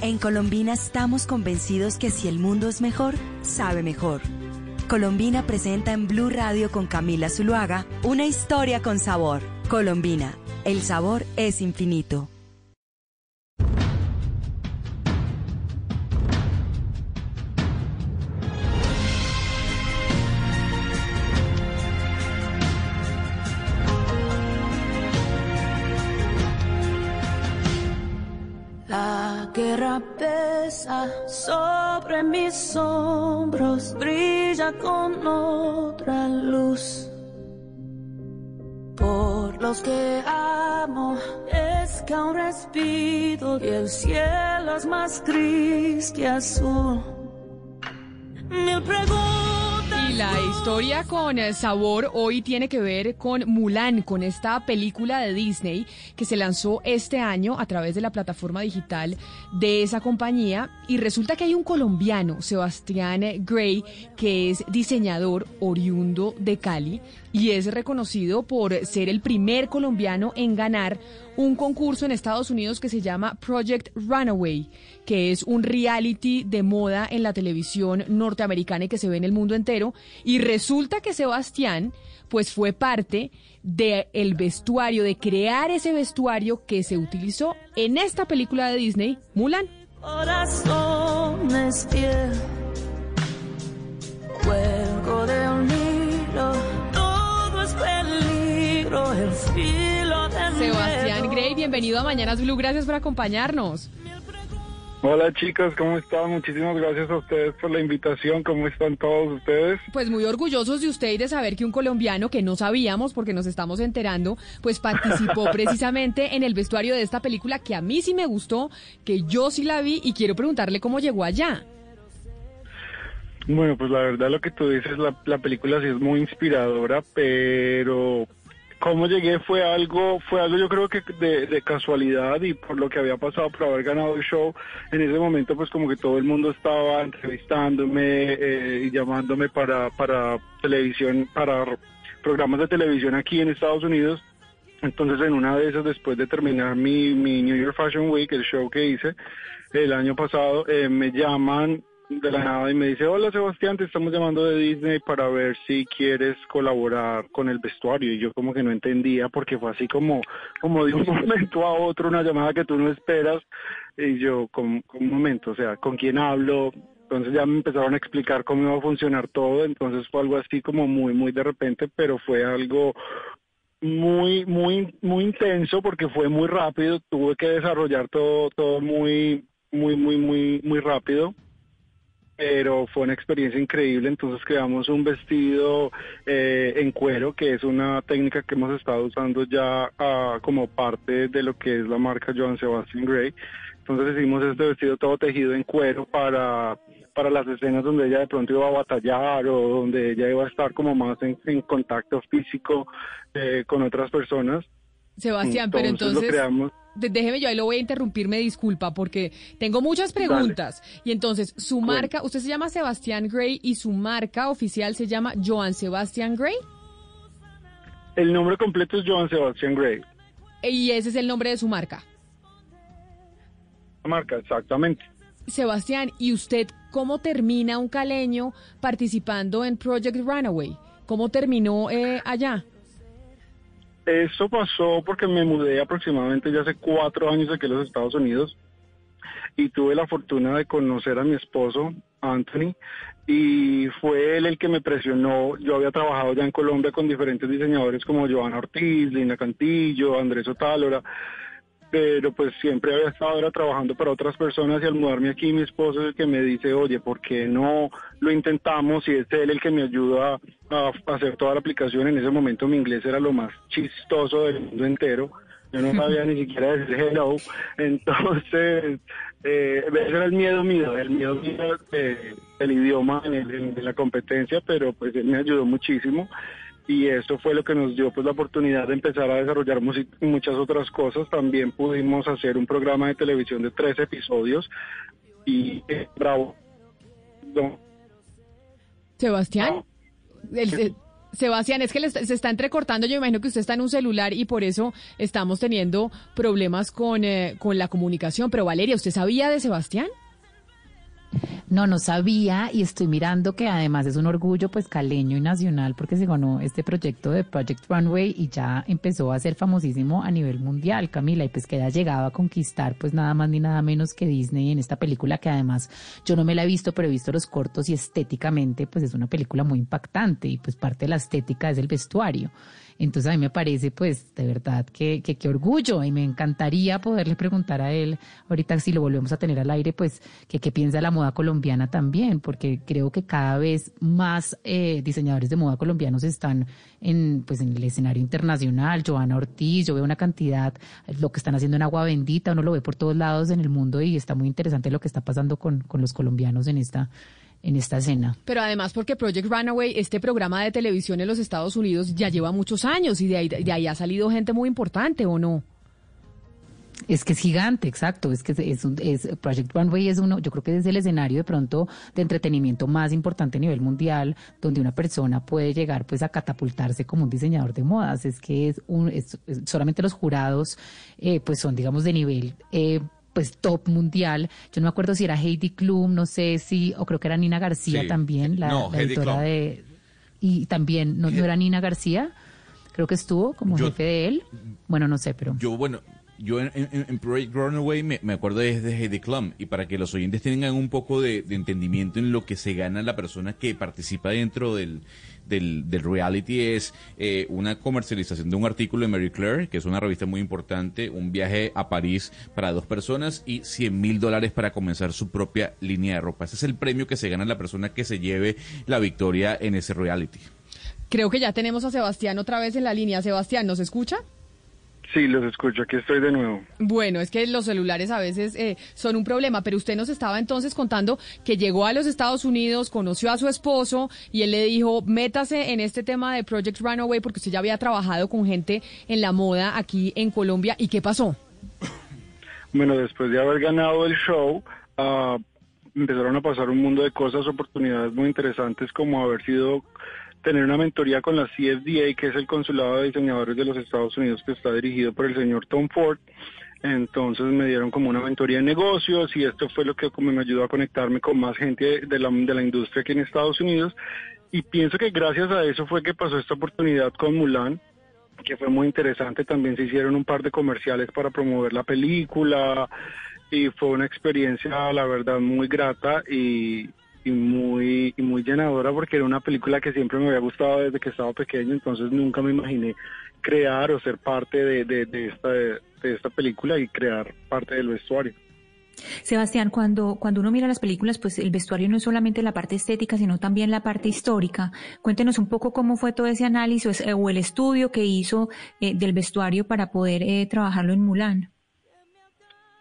En Colombina estamos convencidos que si el mundo es mejor, sabe mejor. Colombina presenta en Blue Radio con Camila Zuluaga una historia con sabor. Colombina, el sabor es infinito. Guerra pesa sobre mis hombros, brilla con otra luz. Por los que amo es que aún respiro y el cielo es más gris que azul. Mil preguntas. Y la historia con eh, sabor hoy tiene que ver con Mulan, con esta película de Disney que se lanzó este año a través de la plataforma digital de esa compañía. Y resulta que hay un colombiano, Sebastián Gray, que es diseñador oriundo de Cali y es reconocido por ser el primer colombiano en ganar un concurso en Estados Unidos que se llama Project Runaway, que es un reality de moda en la televisión norteamericana y que se ve en el mundo entero. Y resulta que Sebastián, pues fue parte del vestuario, de crear ese vestuario que se utilizó en esta película de Disney, Mulan. Corazón es fiel, cuelgo de un hilo, todo es peligro, el filo del Sebastián. Gray, bienvenido a Mañanas Blue, gracias por acompañarnos. Hola chicos, ¿cómo están? Muchísimas gracias a ustedes por la invitación. ¿Cómo están todos ustedes? Pues muy orgullosos de usted y de saber que un colombiano que no sabíamos porque nos estamos enterando, pues participó precisamente en el vestuario de esta película que a mí sí me gustó, que yo sí la vi y quiero preguntarle cómo llegó allá. Bueno, pues la verdad lo que tú dices, la, la película sí es muy inspiradora, pero cómo llegué fue algo, fue algo yo creo que de, casualidad y por lo que había pasado por haber ganado el show, en ese momento pues como que todo el mundo estaba entrevistándome eh, y llamándome para, para televisión, para programas de televisión aquí en Estados Unidos. Entonces en una de esas, después de terminar mi, mi New York Fashion Week, el show que hice el año pasado, eh, me llaman de la nada y me dice, hola Sebastián, te estamos llamando de Disney para ver si quieres colaborar con el vestuario. Y yo como que no entendía porque fue así como, como de un momento a otro una llamada que tú no esperas. Y yo, con un momento, o sea, ¿con quién hablo? Entonces ya me empezaron a explicar cómo iba a funcionar todo. Entonces fue algo así como muy, muy de repente, pero fue algo muy, muy, muy intenso porque fue muy rápido. Tuve que desarrollar todo, todo muy, muy, muy, muy, muy rápido pero fue una experiencia increíble. Entonces creamos un vestido eh, en cuero, que es una técnica que hemos estado usando ya ah, como parte de lo que es la marca Joan Sebastian Gray. Entonces hicimos este vestido todo tejido en cuero para para las escenas donde ella de pronto iba a batallar o donde ella iba a estar como más en, en contacto físico eh, con otras personas. Sebastián, pero entonces... creamos. Déjeme yo ahí lo voy a interrumpir, me disculpa, porque tengo muchas preguntas. Y entonces, su marca, usted se llama Sebastián Gray y su marca oficial se llama Joan Sebastián Gray. El nombre completo es Joan Sebastian Gray. Y ese es el nombre de su marca. La marca, exactamente. Sebastián, ¿y usted cómo termina un caleño participando en Project Runaway? ¿Cómo terminó eh, allá? Eso pasó porque me mudé aproximadamente ya hace cuatro años aquí a los Estados Unidos y tuve la fortuna de conocer a mi esposo, Anthony, y fue él el que me presionó. Yo había trabajado ya en Colombia con diferentes diseñadores como Joana Ortiz, Lina Cantillo, Andrés Otálora, pero pues siempre había estado ahora trabajando para otras personas y al mudarme aquí mi esposo es el que me dice, oye, ¿por qué no lo intentamos? Y es él el que me ayuda a, hacer toda la aplicación. En ese momento mi inglés era lo más chistoso del mundo entero. Yo no sabía ni siquiera decir hello. Entonces, eh, ese era el miedo mío, el miedo mío del idioma en, la competencia, pero pues él me ayudó muchísimo y eso fue lo que nos dio pues la oportunidad de empezar a desarrollar muchas otras cosas. También pudimos hacer un programa de televisión de tres episodios y eh, bravo. Sebastián, Sebastián, es que se está entrecortando, yo imagino que usted está en un celular y por eso estamos teniendo problemas con, eh, con la comunicación. Pero Valeria, ¿usted sabía de Sebastián? No, no sabía y estoy mirando que además es un orgullo pues caleño y nacional porque se ganó este proyecto de Project Runway y ya empezó a ser famosísimo a nivel mundial, Camila, y pues que haya llegado a conquistar pues nada más ni nada menos que Disney en esta película que además yo no me la he visto, pero he visto los cortos y estéticamente pues es una película muy impactante y pues parte de la estética es el vestuario. Entonces a mí me parece, pues, de verdad, que, qué orgullo y me encantaría poderle preguntar a él, ahorita si lo volvemos a tener al aire, pues, que qué piensa la moda colombiana también, porque creo que cada vez más eh, diseñadores de moda colombianos están en, pues, en el escenario internacional. Joana Ortiz, yo veo una cantidad, lo que están haciendo en Agua Bendita, uno lo ve por todos lados en el mundo y está muy interesante lo que está pasando con, con los colombianos en esta en esta escena. Pero además porque Project Runaway, este programa de televisión en los Estados Unidos ya lleva muchos años y de ahí, de ahí ha salido gente muy importante, ¿o no? Es que es gigante, exacto. Es que es, es, Project Runway es uno, yo creo que es el escenario de pronto de entretenimiento más importante a nivel mundial, donde una persona puede llegar pues a catapultarse como un diseñador de modas. Es que es un, solamente los jurados eh, pues son digamos de nivel eh, pues top mundial. Yo no me acuerdo si era Heidi Klum, no sé si, o creo que era Nina García también, la, editora de... Y también, ¿no, era Nina García? Creo que estuvo como jefe de él. Bueno, no sé, pero... Yo, bueno, yo en, Project Runaway me, me, acuerdo de Heidi Klum y para que los oyentes tengan un poco de, entendimiento en lo que se gana la persona que participa dentro del, del, reality es eh, una comercialización de un artículo de Mary Claire, que es una revista muy importante, un viaje a París para dos personas y 100 mil dólares para comenzar su propia línea de ropa. Ese es el premio que se gana la persona que se lleve la victoria en ese reality. Creo que ya tenemos a Sebastián otra vez en la línea. Sebastián, ¿nos escucha? Sí, los escucho, aquí estoy de nuevo. Bueno, es que los celulares a veces eh, son un problema, pero usted nos estaba entonces contando que llegó a los Estados Unidos, conoció a su esposo y él le dijo, métase en este tema de Project Runaway porque usted ya había trabajado con gente en la moda aquí en Colombia. ¿Y qué pasó? Bueno, después de haber ganado el show, uh, empezaron a pasar un mundo de cosas, oportunidades muy interesantes como haber sido tener una mentoría con la CFDA, que es el Consulado de Diseñadores de los Estados Unidos, que está dirigido por el señor Tom Ford. Entonces me dieron como una mentoría de negocios y esto fue lo que como me ayudó a conectarme con más gente de la, de la industria aquí en Estados Unidos. Y pienso que gracias a eso fue que pasó esta oportunidad con Mulan, que fue muy interesante. También se hicieron un par de comerciales para promover la película y fue una experiencia, la verdad, muy grata y, y muy muy llenadora porque era una película que siempre me había gustado desde que estaba pequeño, entonces nunca me imaginé crear o ser parte de, de, esta, de, esta película y crear parte del vestuario. Sebastián, cuando, cuando uno mira las películas, pues el vestuario no es solamente la parte estética, sino también la parte histórica. Cuéntenos un poco cómo fue todo ese análisis o el estudio que hizo eh, del vestuario para poder eh, trabajarlo en Mulan.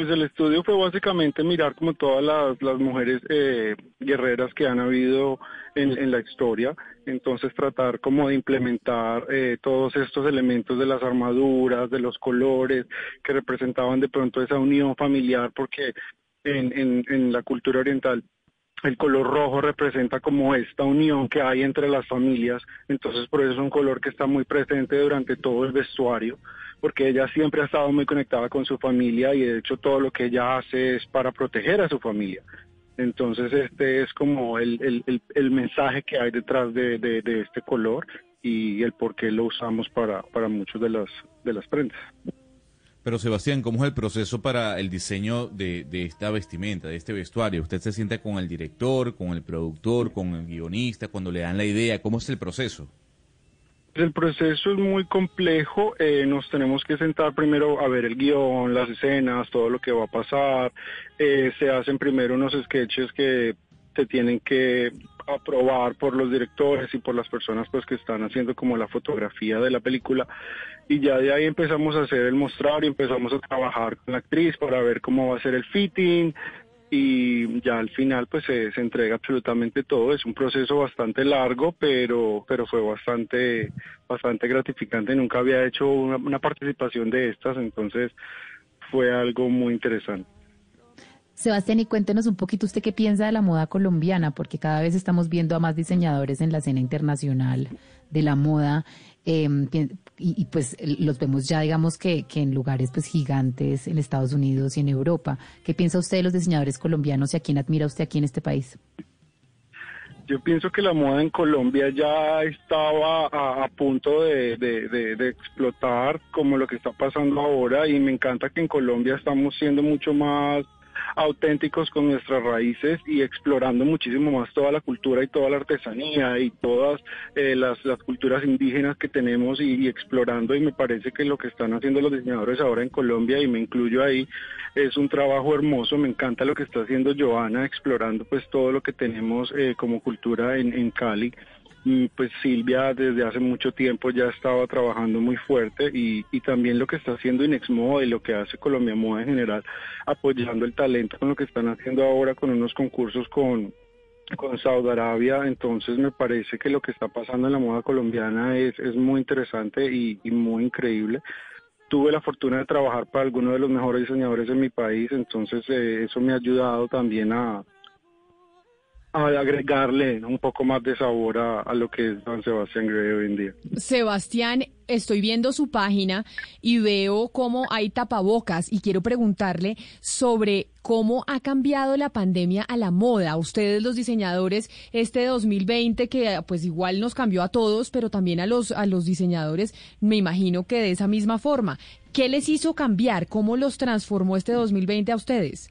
Pues el estudio fue básicamente mirar como todas las, mujeres eh, guerreras que han habido en, la historia, entonces tratar como de implementar eh, todos estos elementos de las armaduras, de los colores que representaban de pronto esa unión familiar, porque en, en la cultura oriental el color rojo representa como esta unión que hay entre las familias, entonces por eso es un color que está muy presente durante todo el vestuario porque ella siempre ha estado muy conectada con su familia y de hecho todo lo que ella hace es para proteger a su familia. Entonces este es como el, el, mensaje que hay detrás de, de, este color y el por qué lo usamos para, para muchos de las, de las prendas. Pero Sebastián, ¿cómo es el proceso para el diseño de, esta vestimenta, de este vestuario? ¿Usted se sienta con el director, con el productor, con el guionista, cuando le dan la idea? ¿Cómo es el proceso? El proceso es muy complejo, eh, nos tenemos que sentar primero a ver el guion, las escenas, todo lo que va a pasar, eh, se hacen primero unos sketches que se tienen que aprobar por los directores y por las personas pues que están haciendo como la fotografía de la película. Y ya de ahí empezamos a hacer el mostrar y empezamos a trabajar con la actriz para ver cómo va a ser el fitting. Y ya al final pues se, se entrega absolutamente todo. Es un proceso bastante largo pero pero fue bastante bastante gratificante. Nunca había hecho una, una participación de estas entonces fue algo muy interesante Sebastián, y cuéntenos un poquito usted qué piensa de la moda colombiana, porque cada vez estamos viendo a más diseñadores en la escena internacional de la moda, eh, y, pues los vemos ya, digamos que, que en lugares pues gigantes en Estados Unidos y en Europa. ¿Qué piensa usted de los diseñadores colombianos y a quién admira usted aquí en este país? Yo pienso que la moda en Colombia ya estaba a, punto de, de, explotar como lo que está pasando ahora y me encanta que en Colombia estamos siendo mucho más auténticos con nuestras raíces y explorando muchísimo más toda la cultura y toda la artesanía y todas eh, las, las, culturas indígenas que tenemos y, explorando. Y me parece que lo que están haciendo los diseñadores ahora en Colombia y me incluyo ahí es un trabajo hermoso, me encanta lo que está haciendo Joana explorando pues todo lo que tenemos eh, como cultura en, en Cali pues Silvia desde hace mucho tiempo ya estaba trabajando muy fuerte y, y también lo que está haciendo Inexmoda y lo que hace Colombia Moda en general, apoyando el talento con lo que están haciendo ahora con unos concursos con, con Saudi Arabia, entonces me parece que lo que está pasando en la moda colombiana es, es muy interesante y, y muy increíble. Tuve la fortuna de trabajar para algunos de los mejores diseñadores de mi país, entonces eh, eso me ha ayudado también a, a agregarle un poco más de sabor a, a, lo que es San Sebastián Grey hoy en día. Sebastián, estoy viendo su página y veo cómo hay tapabocas y quiero preguntarle sobre cómo ha cambiado la pandemia a la moda. Ustedes los diseñadores este 2020 que pues igual nos cambió a todos, pero también a los a los diseñadores, me imagino que de esa misma forma. ¿Qué les hizo cambiar? ¿Cómo los transformó este 2020 a ustedes?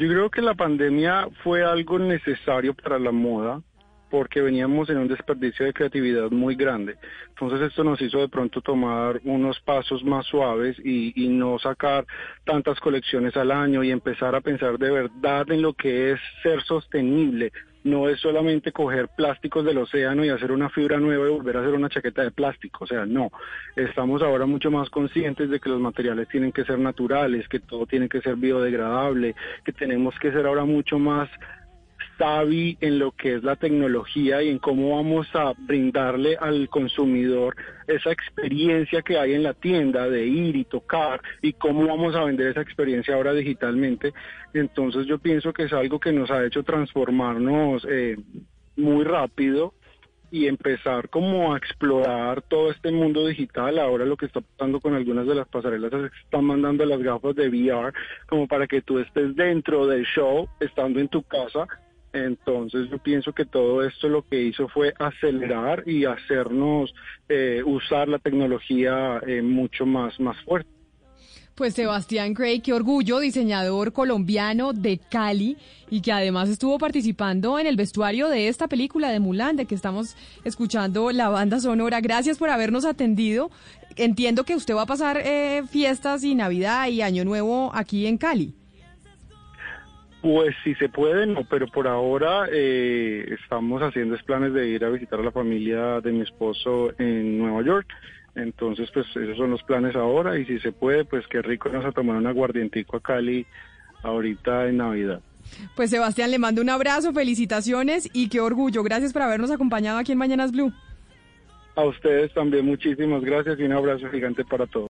Yo creo que la pandemia fue algo necesario para la moda porque veníamos en un desperdicio de creatividad muy grande. Entonces esto nos hizo de pronto tomar unos pasos más suaves y, y, no sacar tantas colecciones al año y empezar a pensar de verdad en lo que es ser sostenible, no es solamente coger plásticos del océano y hacer una fibra nueva y volver a hacer una chaqueta de plástico, o sea, no. Estamos ahora mucho más conscientes de que los materiales tienen que ser naturales, que todo tiene que ser biodegradable, que tenemos que ser ahora mucho más savvy en lo que es la tecnología y en cómo vamos a brindarle al consumidor esa experiencia que hay en la tienda de ir y tocar y cómo vamos a vender esa experiencia ahora digitalmente. Entonces yo pienso que es algo que nos ha hecho transformarnos eh, muy rápido y empezar como a explorar todo este mundo digital. Ahora lo que está pasando con algunas de las pasarelas es que están mandando las gafas de VR como para que tú estés dentro del show, estando en tu casa entonces yo pienso que todo esto lo que hizo fue acelerar y hacernos eh, usar la tecnología eh, mucho más, más fuerte. Pues Sebastián Gray, qué orgullo, diseñador colombiano de Cali y que además estuvo participando en el vestuario de esta película de Mulan, de que estamos escuchando la banda sonora. Gracias por habernos atendido. Entiendo que usted va a pasar eh, fiestas y Navidad y Año Nuevo aquí en Cali. Pues si se puede, no, pero por ahora eh, estamos haciendo planes de ir a visitar a la familia de mi esposo en Nueva York. Entonces, pues esos son los planes ahora y si se puede, pues qué rico nos a tomar un aguardientico a Cali ahorita en Navidad. Pues Sebastián, le mando un abrazo, felicitaciones y qué orgullo. Gracias por habernos acompañado aquí en Mañanas Blue. A ustedes también muchísimas gracias y un abrazo gigante para todos.